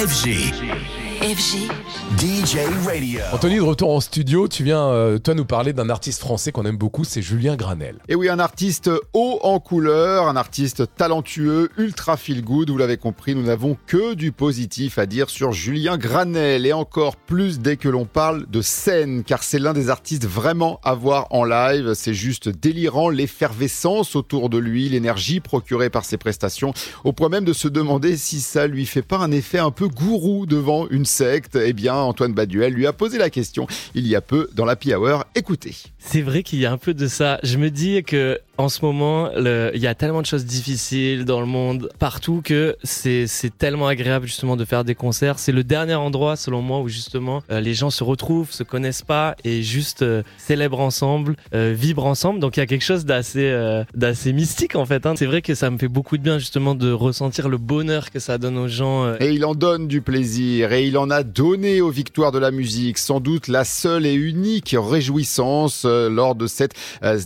FG. FG. DJ Radio. Anthony, de retour en studio, tu viens euh, toi nous parler d'un artiste français qu'on aime beaucoup, c'est Julien Granel. Et oui, un artiste haut en couleur, un artiste talentueux, ultra feel good. Vous l'avez compris, nous n'avons que du positif à dire sur Julien Granel et encore plus dès que l'on parle de scène, car c'est l'un des artistes vraiment à voir en live. C'est juste délirant l'effervescence autour de lui, l'énergie procurée par ses prestations, au point même de se demander si ça lui fait pas un effet un peu gourou devant une secte. Eh bien, Antoine Baduel lui a posé la question il y a peu dans la Hour. Écoutez. C'est vrai qu'il y a un peu de ça. Je me dis que en ce moment, il y a tellement de choses difficiles dans le monde, partout, que c'est tellement agréable justement de faire des concerts. C'est le dernier endroit, selon moi, où justement euh, les gens se retrouvent, se connaissent pas et juste euh, célèbrent ensemble, euh, vibrent ensemble. Donc il y a quelque chose d'assez d'assez mystique en fait. Hein. C'est vrai que ça me fait beaucoup de bien justement de ressentir le bonheur que ça donne aux gens. Et il en donne du plaisir et il en a donné aux victoires de la musique, sans doute la seule et unique réjouissance lors de cette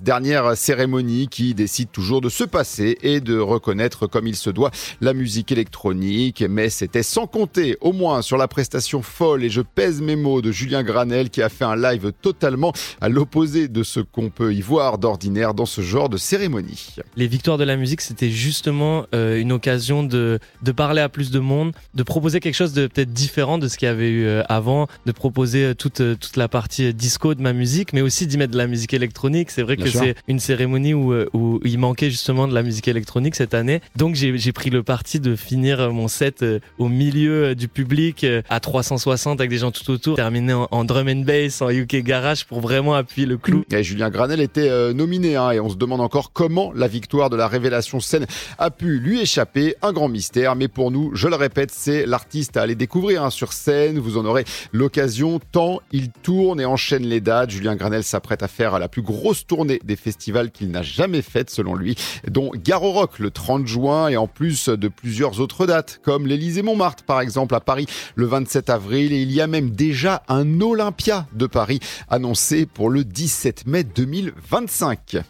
dernière cérémonie qui décide toujours de se passer et de reconnaître comme il se doit la musique électronique. Mais c'était sans compter au moins sur la prestation folle et je pèse mes mots de Julien Granel qui a fait un live totalement à l'opposé de ce qu'on peut y voir d'ordinaire dans ce genre de cérémonie. Les victoires de la musique, c'était justement euh, une occasion de, de parler à plus de monde, de proposer quelque chose de peut-être différent de ce qu'il y avait eu euh, avant, de proposer euh, toute, toute la partie disco de ma musique, mais aussi d'y mettre de la musique électronique. C'est vrai que c'est une cérémonie où euh, où, il manquait justement de la musique électronique cette année. Donc j'ai pris le parti de finir mon set euh, au milieu euh, du public à 360 avec des gens tout autour, terminer en, drum and bass, en UK garage pour vraiment appuyer le clou. Et Julien Granel était nominé hein, et on se demande encore comment la victoire de la révélation scène a pu lui échapper. Un grand mystère, mais pour nous, je le répète, c'est l'artiste à aller découvrir hein, sur scène. Vous en aurez l'occasion tant il tourne et enchaîne les dates. Julien Granel s'apprête à faire la plus grosse tournée des festivals qu'il n'a jamais jamais faite selon lui, dont Garo Rock le 30 juin et en plus de plusieurs autres dates, comme l'Élysée-Montmartre par exemple à Paris le 27 avril et il y a même déjà un Olympia de Paris annoncé pour le 17 mai 2025.